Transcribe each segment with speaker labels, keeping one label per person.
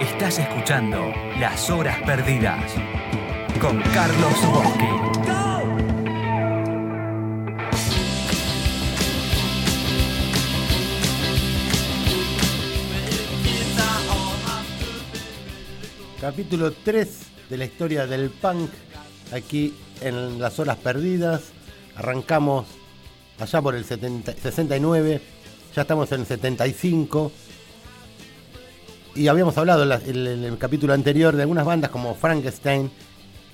Speaker 1: Estás escuchando Las Horas Perdidas con Carlos Bosque.
Speaker 2: Capítulo 3 de la historia del punk aquí en Las Horas Perdidas. Arrancamos allá por el 69, ya estamos en el 75. Y habíamos hablado en, el capítulo anterior de algunas bandas como Frankenstein,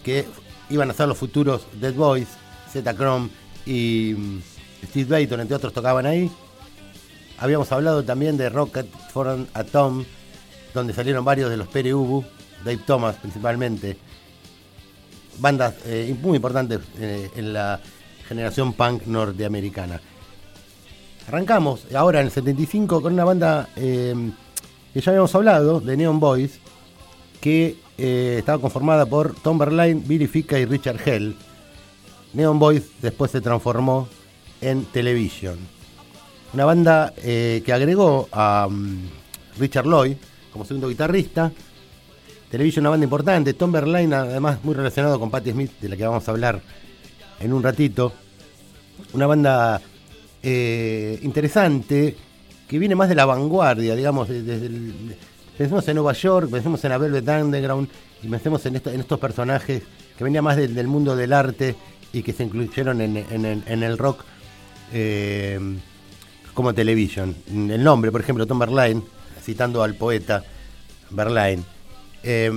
Speaker 2: que iban a ser los futuros Dead Boys, Z Chrome y mm, Steve Bayton, entre otros, tocaban ahí. Habíamos hablado también de Rocket for Atom, donde salieron varios de los Pere Ubu, Dave Thomas principalmente. Bandas eh, muy importantes eh, en la generación punk norteamericana. Arrancamos ahora en el 75 con una banda eh, que ya habíamos hablado, de Neon Boys, que eh, estaba conformada por Tom Berline, Billy Fica y Richard Hell. Neon Boys después se transformó en Television. Una banda eh, que agregó a mm, Richard Lloyd como segundo guitarrista. Television, una banda importante. Tom Berline, además, muy relacionado con Patti Smith, de la que vamos a hablar en un ratito. Una banda eh, interesante que viene más de la vanguardia, digamos, desde pensemos en Nueva York, pensemos en la Velvet Underground y pensemos en, estos personajes que venían más del, mundo del arte y que se incluyeron en, el rock eh, como Television. El nombre, por ejemplo, Tom Berline, citando al poeta Berline. Eh,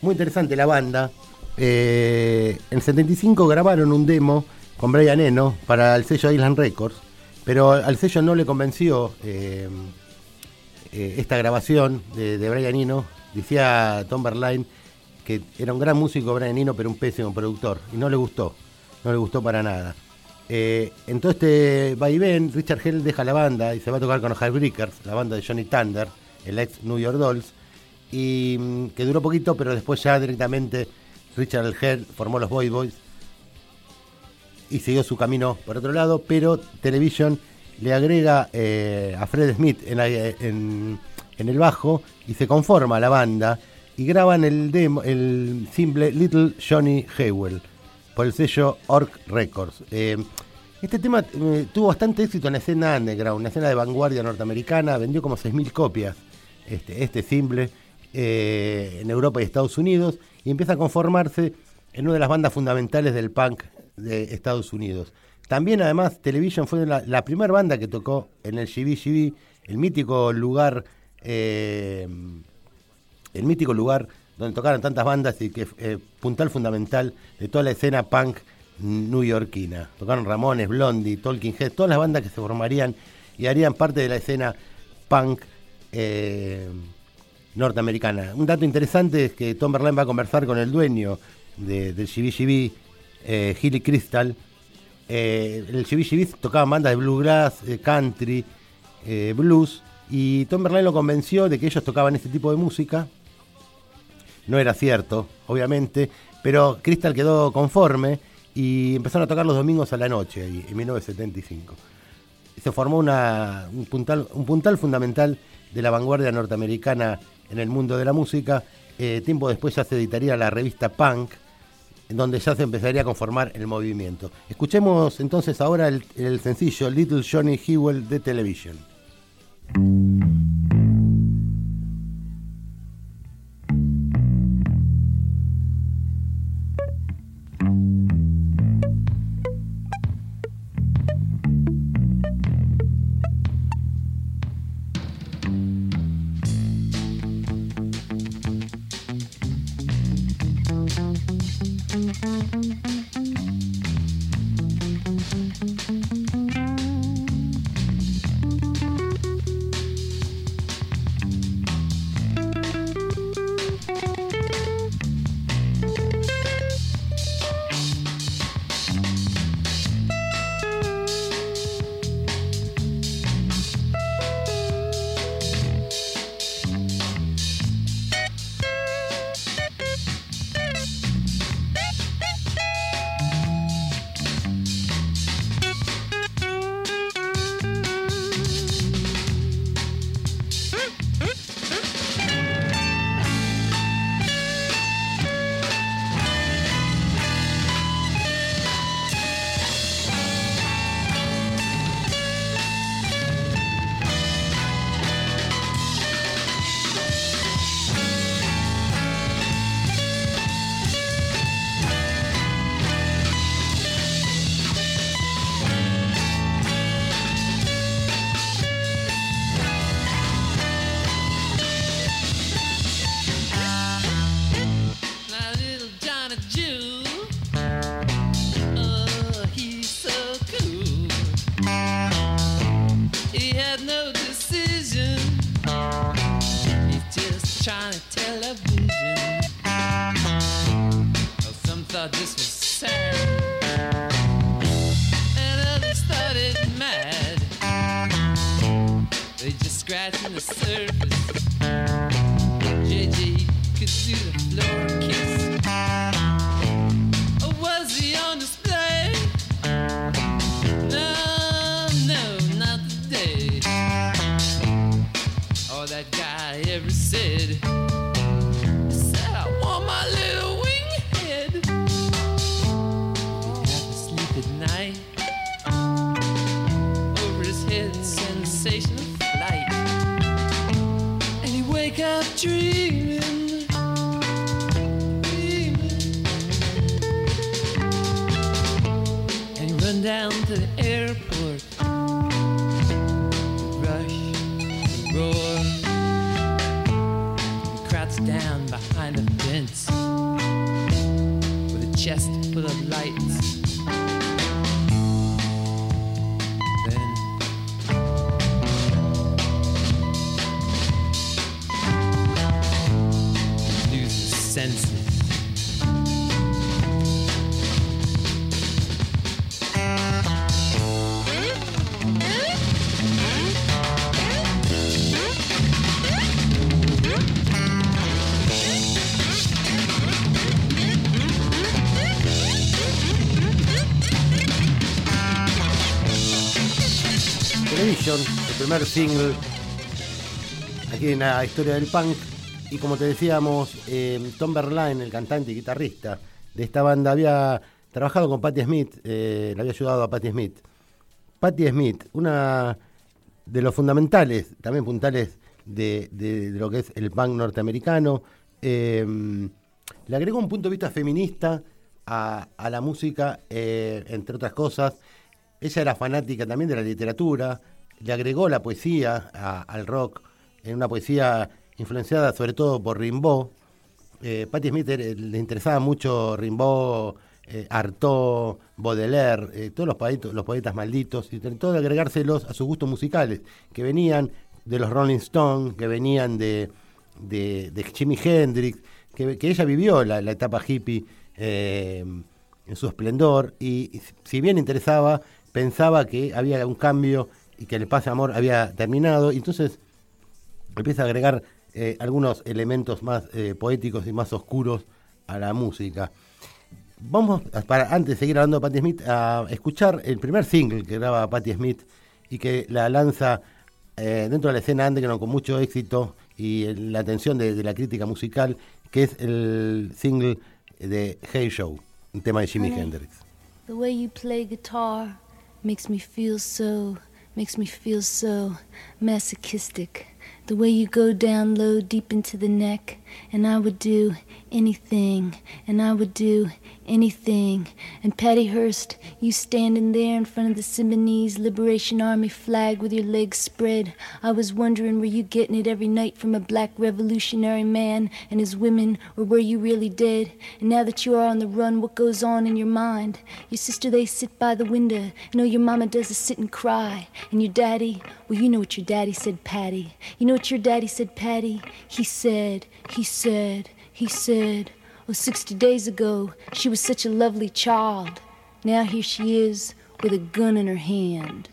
Speaker 2: muy interesante la banda. Eh, en el 75 grabaron un demo con Brian Eno para el sello Island Records pero al sello no le convenció eh, eh, esta grabación de, Brian Eno. Decía Tom Berline que era un gran músico Brian Eno, pero un pésimo productor. Y no le gustó, no le gustó para nada. Eh, en todo este vaivén, Richard Hell deja la banda y se va a tocar con los Heartbreakers, la banda de Johnny Thunder, el ex New York Dolls, y mm, que duró poquito, pero después ya directamente Richard Hell formó los Boy Boys y siguió su camino por otro lado, pero Television le agrega eh, a Fred Smith en, el bajo y se conforma la banda y graban el demo, el simple Little Johnny Hewell por el sello Orc Records. Eh, este tema eh, tuvo bastante éxito en la escena underground, una escena de vanguardia norteamericana, vendió como 6.000 copias este, este simple en Europa y Estados Unidos y empieza a conformarse en una de las bandas fundamentales del punk de Estados Unidos. También, además, Television fue la, primera banda que tocó en el GBGB, el mítico lugar, eh, el mítico lugar donde tocaron tantas bandas y que eh, puntal fundamental de toda la escena punk newyorkina. Tocaron Ramones, Blondie, Talking Head, todas las bandas que se formarían y harían parte de la escena punk eh, norteamericana. Un dato interesante es que Tom Berlin va a conversar con el dueño de, del GBGB, eh, Hilly Crystal. Eh, el CBGB tocaba bandas de bluegrass, eh, country, eh, blues, y Tom Berlin lo convenció de que ellos tocaban este tipo de música. No era cierto, obviamente, pero Crystal quedó conforme y empezaron a tocar los domingos a la noche, en 1975. Se formó una, un, puntal, un puntal fundamental de la vanguardia norteamericana en el mundo de la música. tiempo después ya se editaría la revista Punk, donde ya se empezaría a conformar el movimiento. Escuchemos entonces ahora el, el sencillo Little Johnny Hewell de Television.
Speaker 3: Scratching the surface. Lights. Senses.
Speaker 2: El primer single aquí en la historia del punk. Y como te decíamos, eh, Tom Berline, el cantante y guitarrista de esta banda, había trabajado con Patti Smith, eh, le había ayudado a Patti Smith. Patti Smith, una de los fundamentales, también puntales de, lo que es el punk norteamericano, eh, le agregó un punto de vista feminista a, la música, entre otras cosas. Ella era fanática también de la literatura, le agregó la poesía al rock, en una poesía influenciada sobre todo por Rimbaud. Eh, Patti Smith eh, le interesaba mucho Rimbaud, eh, Artaud, Baudelaire, eh, todos los poetas, los poetas malditos, y trató de agregárselos a sus gustos musicales, que venían de los Rolling Stones, que venían de, de, de Jimi Hendrix, que, ella vivió la, la etapa hippie en su esplendor, y si bien interesaba, pensaba que había un cambio y que el paz de amor había terminado, y entonces empieza a agregar eh, algunos elementos más eh, poéticos y más oscuros a la música. Vamos, a- para antes de seguir hablando de Patti Smith, a escuchar el primer single que graba Patti Smith y que la lanza eh, dentro de la escena underground con mucho éxito y la atención de, de la crítica musical, que es el single de Hey Show, un tema de Jimi. Hendrix.
Speaker 4: The way you play guitar makes me feel so, makes me feel so masochistic. The way you go down low, deep into the neck, and I would do anything, and I would do anything. And Patty Hearst, you standing there in front of the Symbionese Liberation Army flag with your legs spread. I was wondering, were you getting it every night from a black revolutionary man and his women, or were you really dead? And now that you are on the run, what goes on in your mind? Your sister, they sit by the window. No, your mama does is sit and cry. And your daddy, well, you know what your daddy said, Patty. You know what your daddy said, Patty? He said, he said, he said, oh, 60 days ago, she was such a lovely child. Now here she is with a gun in her hand.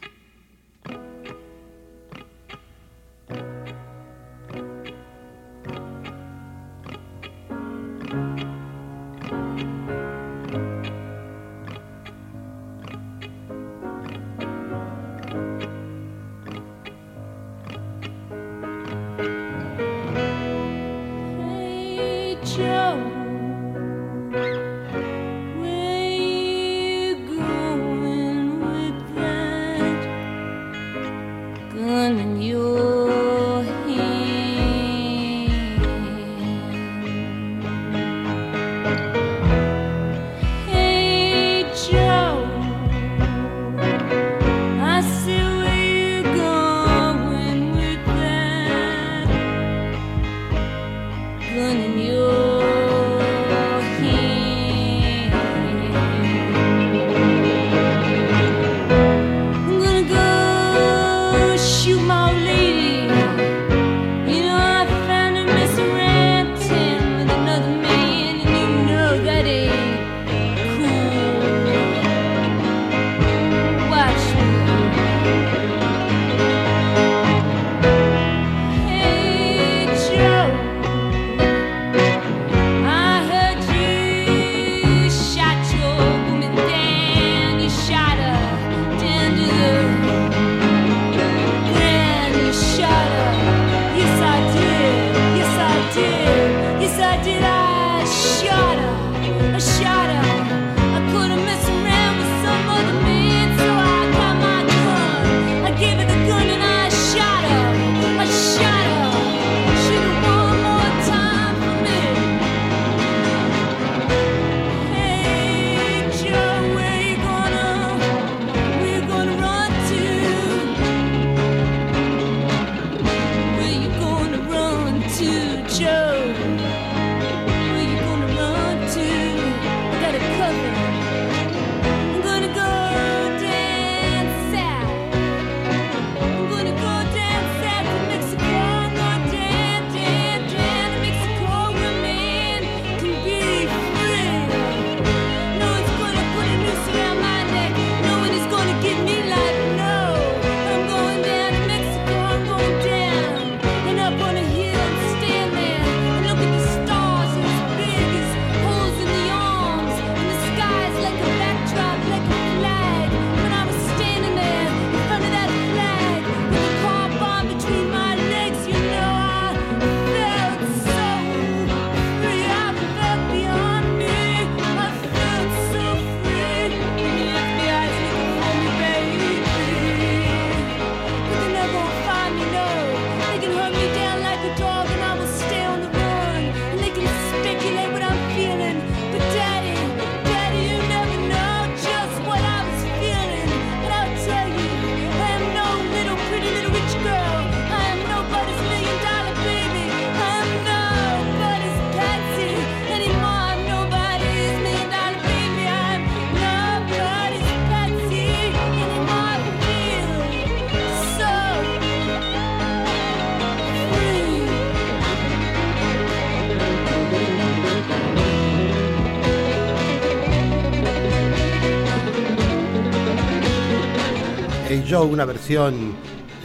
Speaker 2: Una versión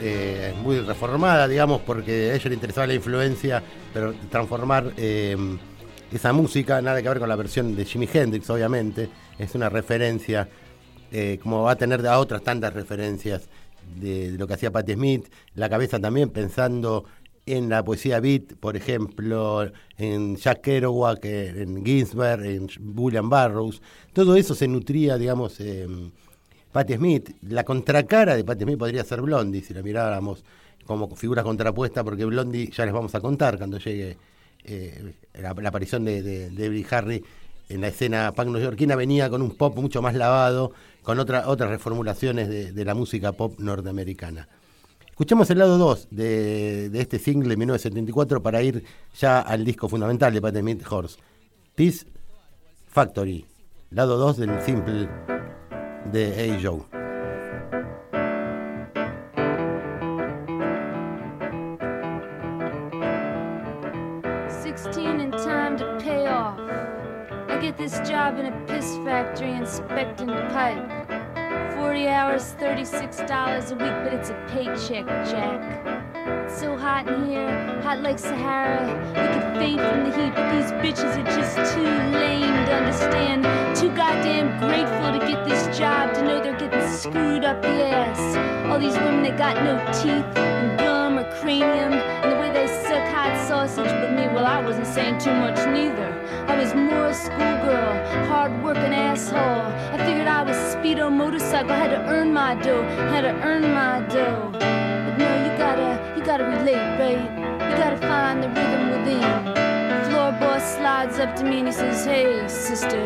Speaker 2: eh, muy reformada, digamos, porque a ella le interesaba la influencia, pero transformar eh, esa música, nada que ver con la versión de Jimi Hendrix, obviamente, es una referencia, eh, como va a tener otras tantas referencias de, lo que hacía Patti Smith, la cabeza también pensando en la poesía beat, por ejemplo, en Jack Kerouac, en Ginsberg, en William Burroughs, todo eso se nutría, digamos, Patti Smith. La contracara de Patti Smith podría ser Blondie, si la miráramos como figura contrapuesta, porque Blondie ya les vamos a contar cuando llegue eh, la, aparición de, de, de Debbie Harry en la escena punk neoyorquina, venía con un pop mucho más lavado, con otra, otras reformulaciones de, la música pop norteamericana. Escuchemos el lado 2 de, este single de 1974 para ir ya al disco fundamental de Patti Smith Horse. Peace Factory, lado 2 del simple de Hey Joe.
Speaker 4: 16 in time to pay off. I get this job in a piss factory inspecting the pipe. 40 hours, $36 a week, but it's a paycheck, Jack. So hot in here, hot like Sahara. We could faint from the heat, but these bitches are just too lame to understand. Too goddamn grateful to get this job, to know they're getting screwed up the ass. All these women that got no teeth and gum or cranium, and the way they suck hot sausage. But me, well, I wasn't saying too much neither. I was more a schoolgirl, hard working asshole. I figured I was speedo motorcycle, had to earn my dough, had to earn my dough. But no, you gotta, gotta relate, right? You gotta find the rhythm within. Floor boss slides up to me and he says, Hey, sister,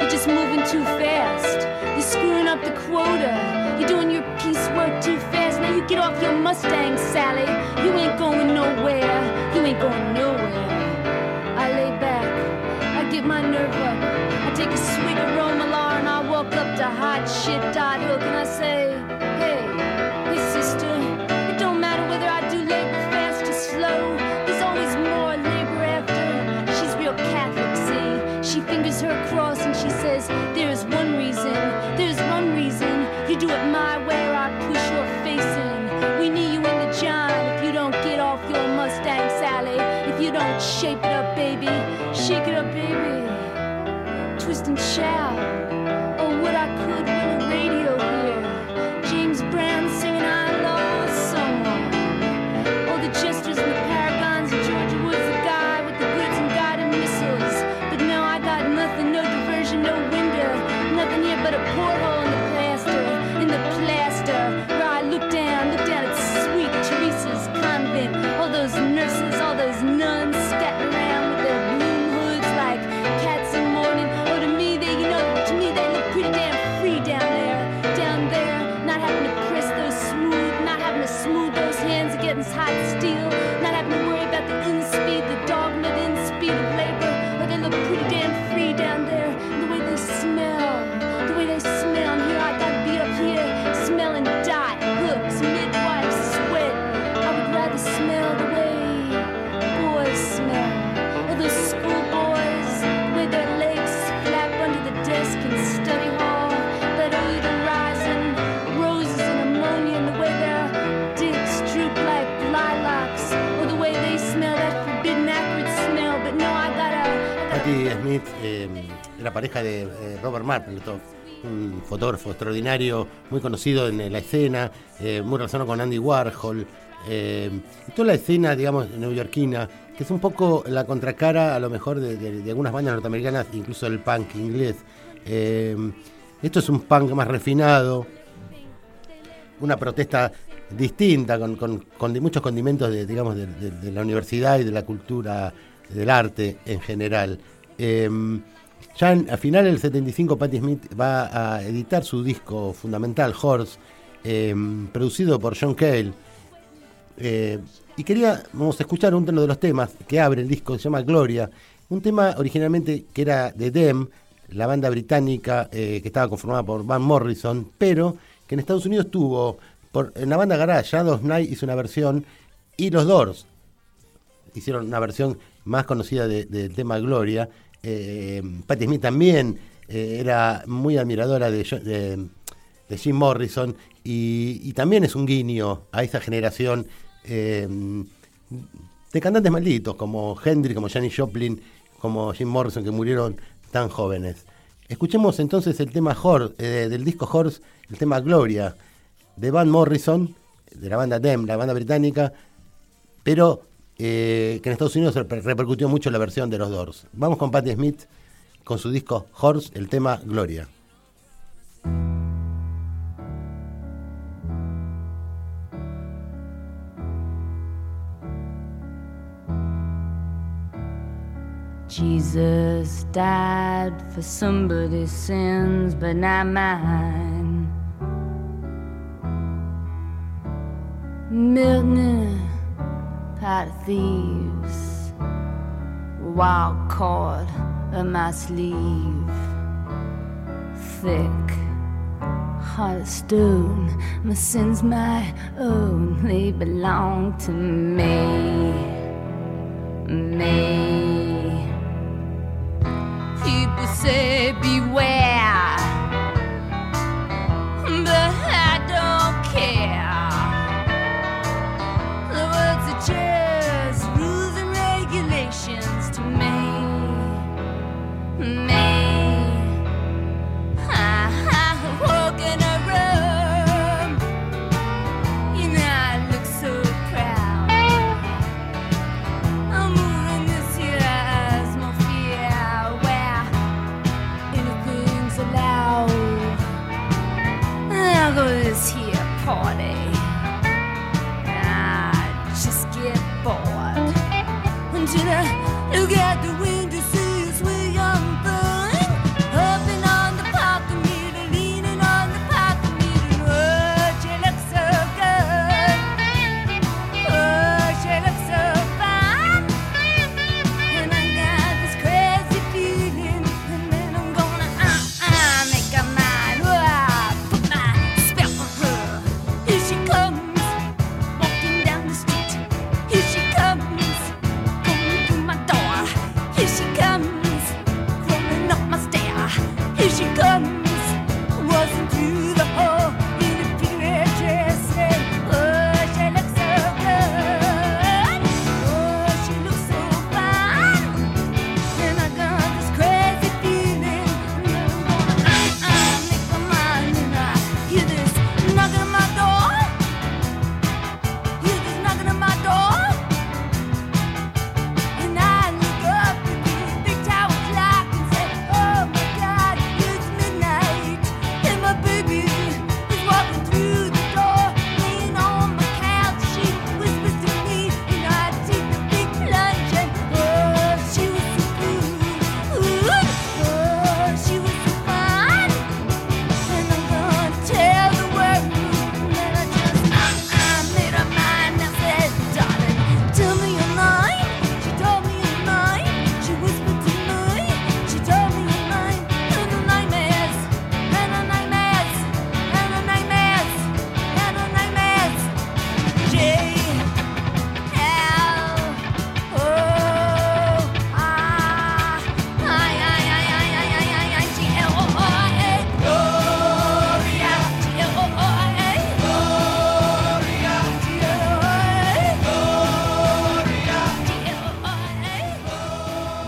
Speaker 4: you're just moving too fast. You're screwing up the quota. You're doing your piecework too fast. Now you get off your Mustang, Sally. You ain't going nowhere. You ain't going nowhere. I lay back. I get my nerve up. I take a swig of Romalar and I walk up to hot shit dot hook and I say, those nurses, all those nuns
Speaker 2: pareja de eh, Robert Mapplethorpe, un fotógrafo extraordinario, muy conocido en la escena, eh, muy relacionado con Andy Warhol. eh, y toda la escena, digamos, neoyorquina, que es un poco la contracara a lo mejor de, algunas bandas norteamericanas, incluso del punk inglés. Eh, esto es un punk más refinado, una protesta distinta, con, muchos condimentos de, digamos, de, la universidad y de la cultura, del arte en general. Ya en- a final del 75 Patti Smith va a editar su disco fundamental, Horse, eh, producido por John Cale. Eh, y quería, vamos a escuchar uno de los temas que abre el disco, se llama Gloria, un tema originalmente que era de Dem, la banda británica eh, que estaba conformada por Van Morrison, pero que en Estados Unidos tuvo, en la banda Garage, Shadows Night hizo una versión y los Doors hicieron una versión más conocida de- del tema Gloria. Eh, Patti Smith también eh, era muy admiradora de, Jim Morrison y, y también es un guiño a esa generación eh, de cantantes malditos como Hendrix, como Janis Joplin, como Jim Morrison que murieron tan jóvenes. Escuchemos entonces el tema Horse, eh, del disco Horse, el tema Gloria de Van Morrison, de la banda Dem, la banda británica, pero eh, que en Estados Unidos reper- repercutió mucho la versión de los Doors. Vamos con Patti Smith con su disco Horse, el tema Gloria.
Speaker 4: Jesus died for somebody's sins, but not mine. Milton, pot thieves, wild cord of my sleeve, thick, heart of stone. My sins my own, they belong to me, me. People say beware,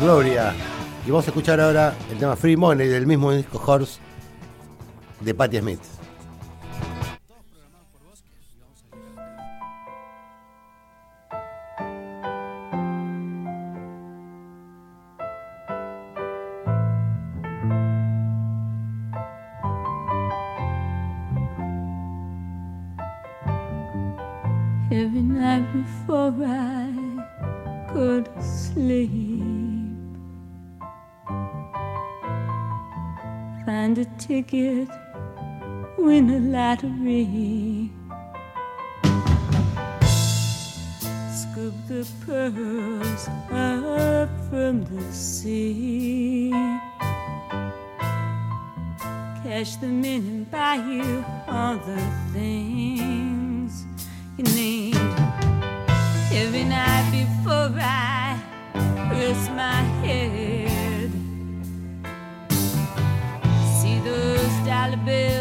Speaker 2: Y vamos a escuchar ahora el tema Free Money del mismo disco Horse de Patti Smith.
Speaker 4: Ticket, win a lottery. Scoop the pearls up from the sea. Cash them in and buy you all the things you need. Every night before I rest my head, I'll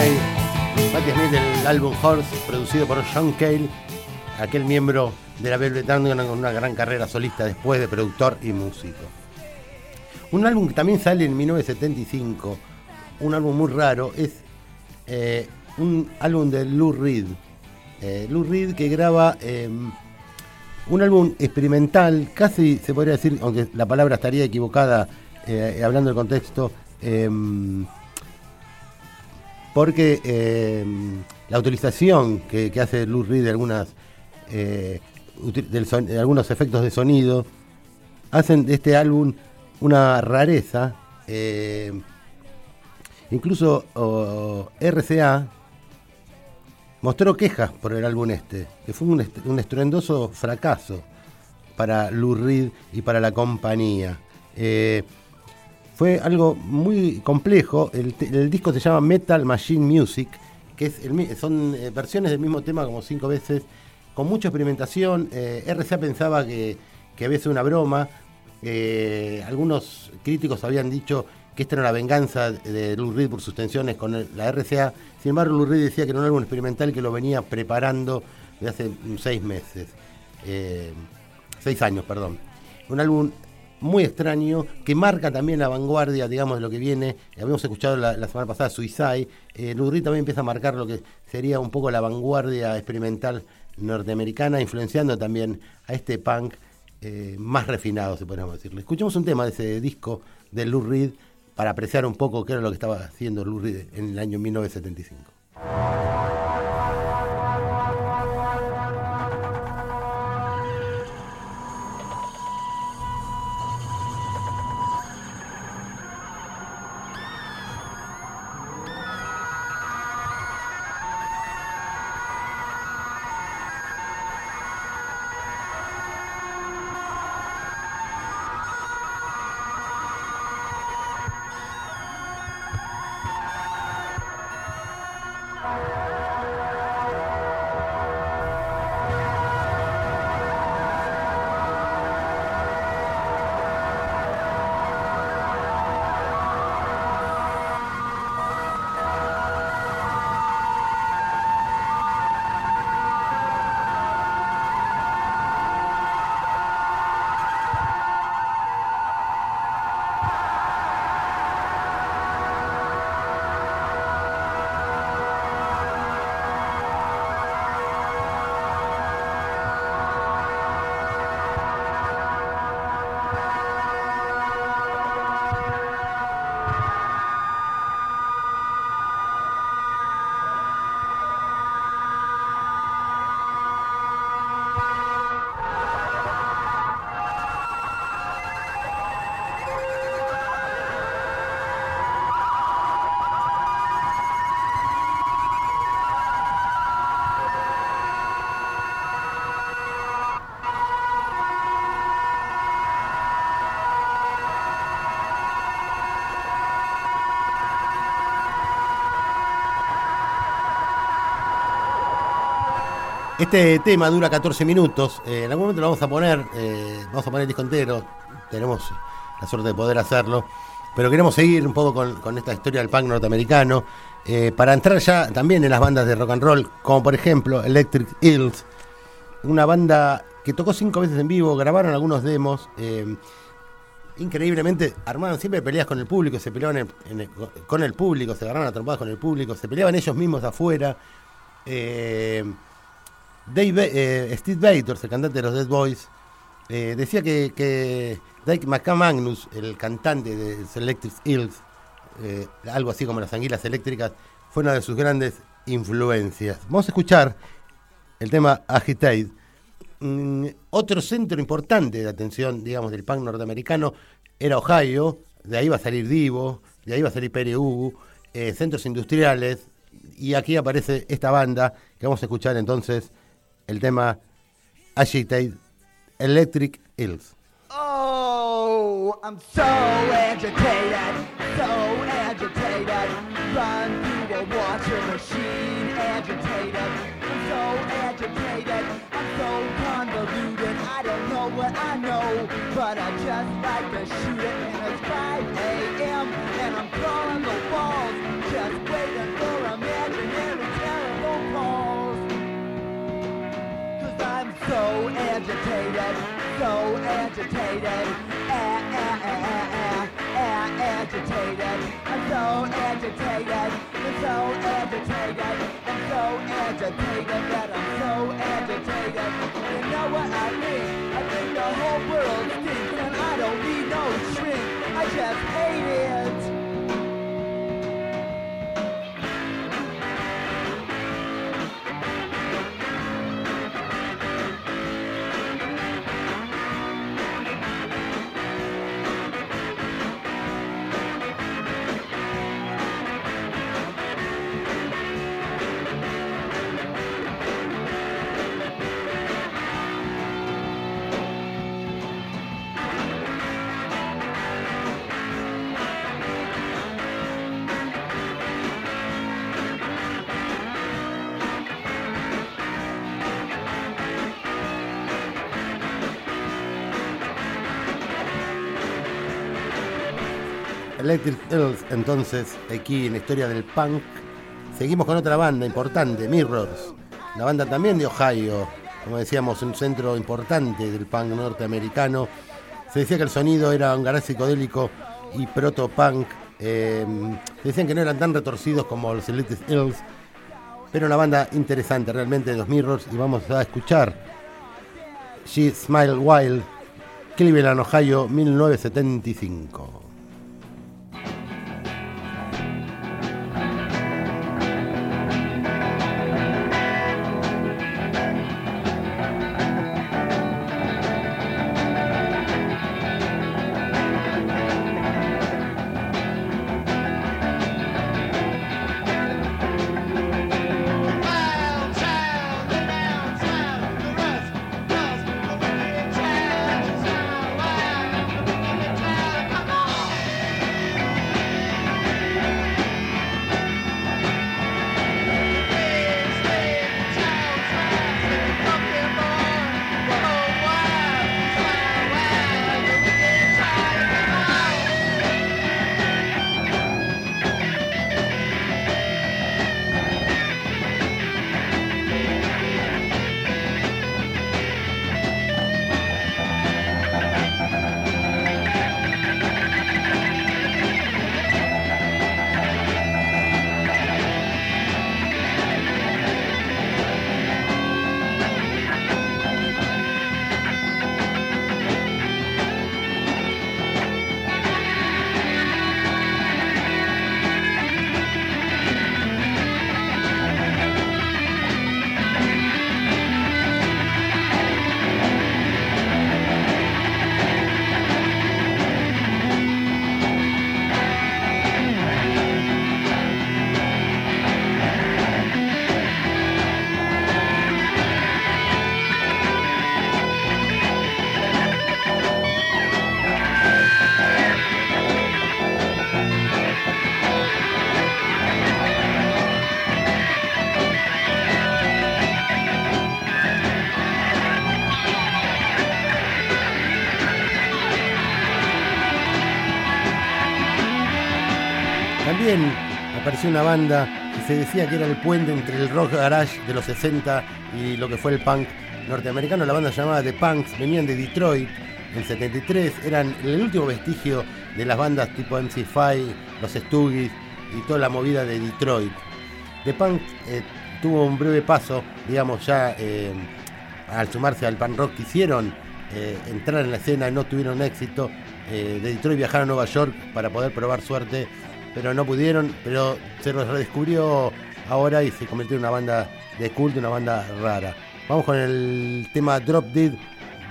Speaker 4: Money,
Speaker 2: Patti Smith álbum Horse, producido por John Cale, aquel miembro de la Velvet Underground con una gran carrera solista después de productor y músico. Un álbum que también sale en 1975, un álbum muy raro, es eh, un álbum de Lou Reed. Eh, Lou Reed que graba eh, un álbum experimental, casi se podría decir, aunque la palabra estaría equivocada hablando del contexto, porque eh, la utilización que, hace Lou Reed eh, de algunos efectos de sonido hacen de este álbum una rareza. eh, incluso RCA mostró quejas por el álbum este, que fue un, est- un estruendoso fracaso para Lou Reed y para la compañía. Fue algo muy complejo. El, disco se llama Metal Machine Music, que es el son eh, versiones del mismo tema como cinco veces, con mucha experimentación. Eh, RCA pensaba que, que había sido una broma. Eh, algunos críticos habían dicho que esta era una venganza de Lou Reed por sus tensiones con la RCA. Sin embargo, Lou Reed decía que era un álbum experimental que lo venía preparando desde hace mm, seis meses. Seis años, perdón. Un álbum muy extraño que marca también la vanguardia, digamos, de lo que viene. Habíamos escuchado la, semana pasada Suicide. Eh, Reed también empieza a marcar lo que sería un poco la vanguardia experimental norteamericana, influenciando también a este punk eh, más refinado, se podríamos decirlo. Escuchemos un tema de ese disco de Lou Reed para apreciar un poco qué era lo que estaba haciendo Lou Reed en el año 1975. Este tema dura 14 minutos. eh, en algún momento lo vamos a poner, eh, vamos a poner el disco entero. Tenemos la suerte de poder hacerlo. Pero queremos seguir un poco con, esta historia del punk norteamericano. eh, para entrar ya también en las bandas de rock and roll, como por ejemplo Electric Hills, una banda que tocó cinco veces en vivo, grabaron algunos demos. increíblemente armaron siempre peleas con el público, se peleaban con el público, se agarraron a trompadas con el público, se peleaban ellos mismos afuera. Eh, Steve Bators, el cantante de los Dead Boys, eh, decía que, que Dave McManus, el cantante de Electric Hills, eh, algo así como las anguilas eléctricas, fue una de sus grandes influencias. Vamos a escuchar el tema Agitate. Mm, otro centro importante de atención, digamos, del punk norteamericano era Ohio, de ahí va a salir Divo, de ahí va a salir PRU, eh, centros industriales, y aquí aparece esta banda que vamos a escuchar entonces el tema Agitate Electric Hills.
Speaker 5: Oh, I'm so agitated, so agitated. Run through a washing machine, agitated. I'm so agitated, I'm so convoluted. I don't know what I know, but I just like to shoot it. And it's 5 a.m. and I'm calling the walls, just waiting so agitated, so agitated, ah, ah, ah, ah, ah, ah, agitated. I'm so agitated, I'm so agitated, I'm so agitated that I'm so agitated. You know what I mean? I think the whole world stinks and I don't need no shrink. I just hate it.
Speaker 2: Electric Hills, entonces, aquí en la historia del punk. Seguimos con otra banda importante, Mirrors. La banda también de Ohio, como decíamos, un centro importante del punk norteamericano. Se decía que el sonido era un garage psicodélico y proto-punk. Eh, decían que no eran tan retorcidos como los Electric Hills, pero una banda interesante realmente de los Mirrors. Y vamos a escuchar She Smile Wild, Cleveland, Ohio, 1975. Una banda que se decía que era el puente entre el rock garage de los 60 y lo que fue el punk norteamericano. La banda se llamaba The Punks, venían de Detroit en 73, eran el último vestigio de las bandas tipo MC5, los Stooges y toda la movida de Detroit. The Punk eh, tuvo un breve paso, digamos, ya eh, al sumarse al punk rock quisieron eh, entrar en la escena, no tuvieron éxito. De Detroit viajaron a Nueva York para poder probar suerte, pero no pudieron, pero se los redescubrió ahora y se convirtió en una banda de culto, una banda rara. Vamos con el tema Drop Dead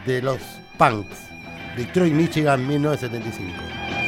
Speaker 2: de los Punks, Detroit, Michigan, 1975.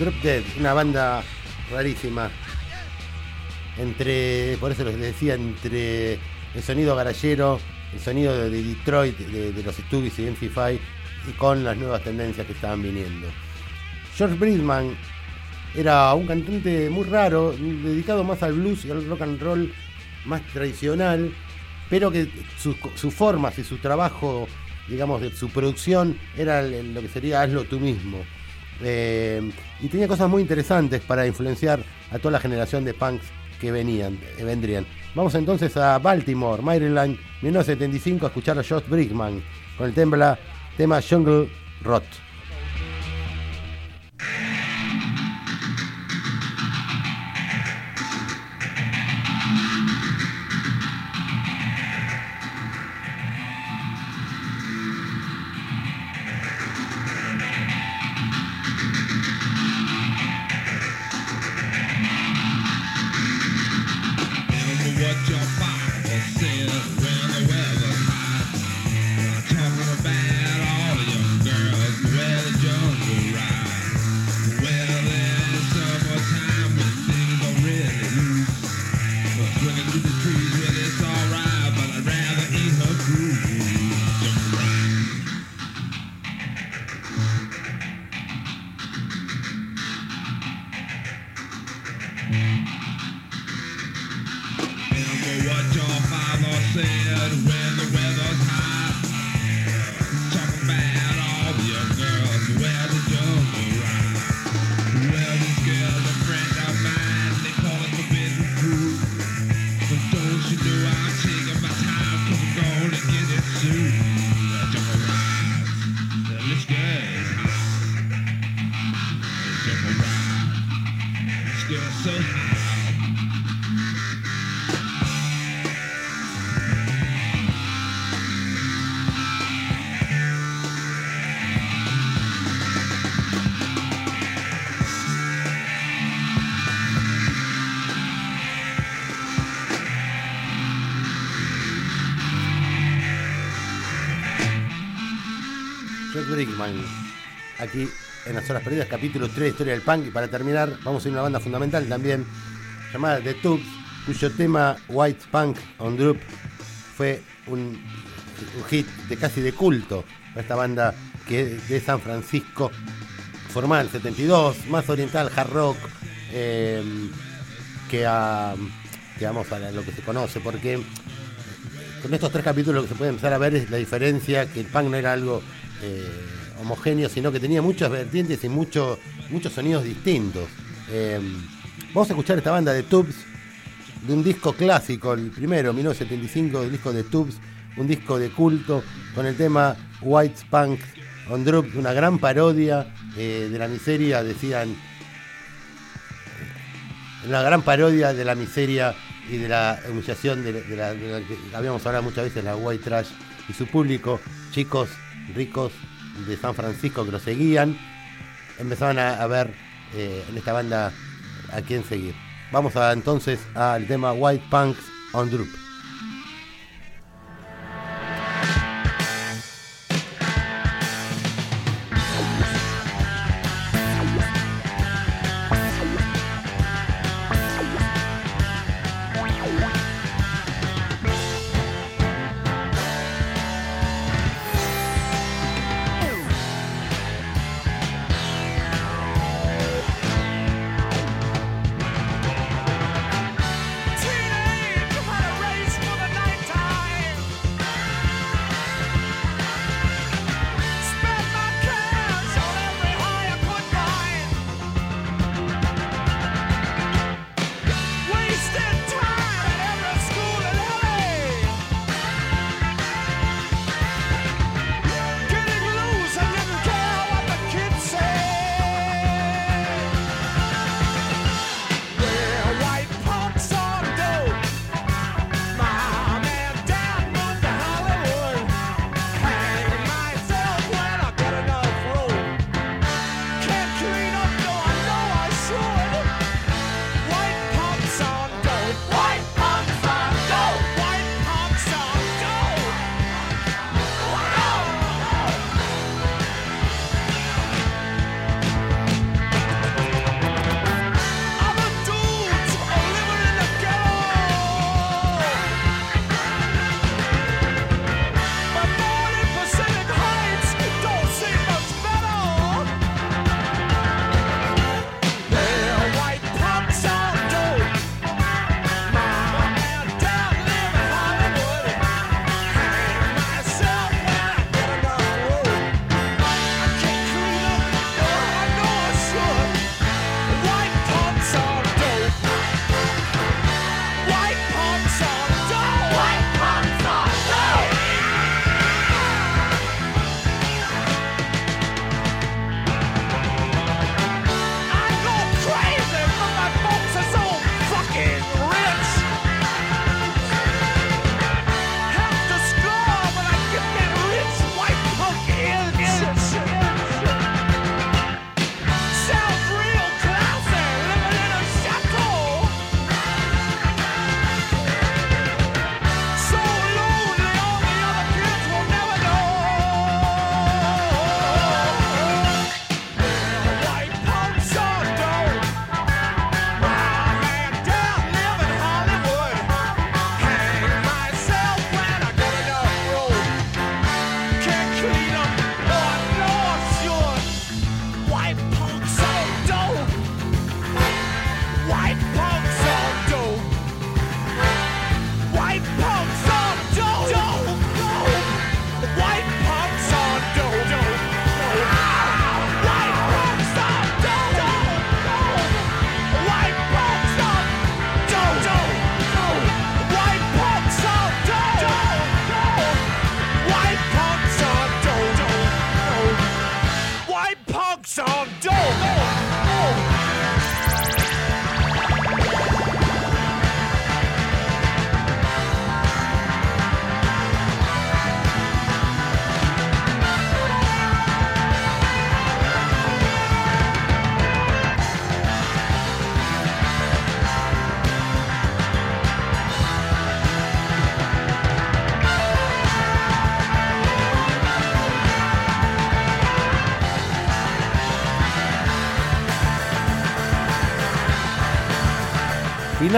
Speaker 3: Drop Dead,
Speaker 2: una banda rarísima. Entre, por eso les decía, entre el sonido garallero, el sonido de Detroit, de, los Stooges y MC5, y con las nuevas tendencias que estaban viniendo. George Bridgman era un cantante muy raro, dedicado más al blues y al rock and roll más tradicional, pero que sus, sus formas y su trabajo, digamos, de su producción era lo que sería hazlo tú mismo. Eh, y tenía cosas muy interesantes para influenciar a toda la generación de punks que venían, eh, vendrían. Vamos entonces a Baltimore, Maryland, 1975, a escuchar a Josh Brickman con el tema, tema Jungle Rot.
Speaker 6: Brickman, aquí en las horas perdidas, capítulo 3 de Historia del Punk. Y para terminar, vamos a una banda fundamental también, llamada The Tubes, cuyo tema White Punk on Drup fue un, hit de casi de culto. Esta banda que es de San Francisco, el 72, más oriental, hard rock, eh, que, a, que vamos a lo que se conoce, porque con estos tres capítulos lo que se puede empezar a ver es la diferencia, que el punk no era algo eh, homogéneo, sino que tenía muchas vertientes y mucho- muchos sonidos distintos. Eh, vamos a escuchar esta banda de Tubes, de un disco clásico, el primero, 1975, el disco de Tubes, un disco de culto, con el tema White Punk on Drup, una gran parodia eh, de la miseria, decían, una gran parodia de la miseria y de la humillación de, de la, de la que habíamos hablado muchas veces, la white trash y su público, chicos ricos de San Francisco que lo seguían, empezaban a, ver eh, en esta banda a quién seguir. Vamos a, entonces al tema White Punks on Drup.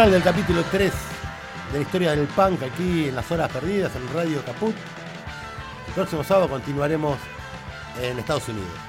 Speaker 2: Final del capítulo 3 de la historia del punk aquí en las horas perdidas en Radio Caput. El próximo sábado continuaremos en Estados Unidos.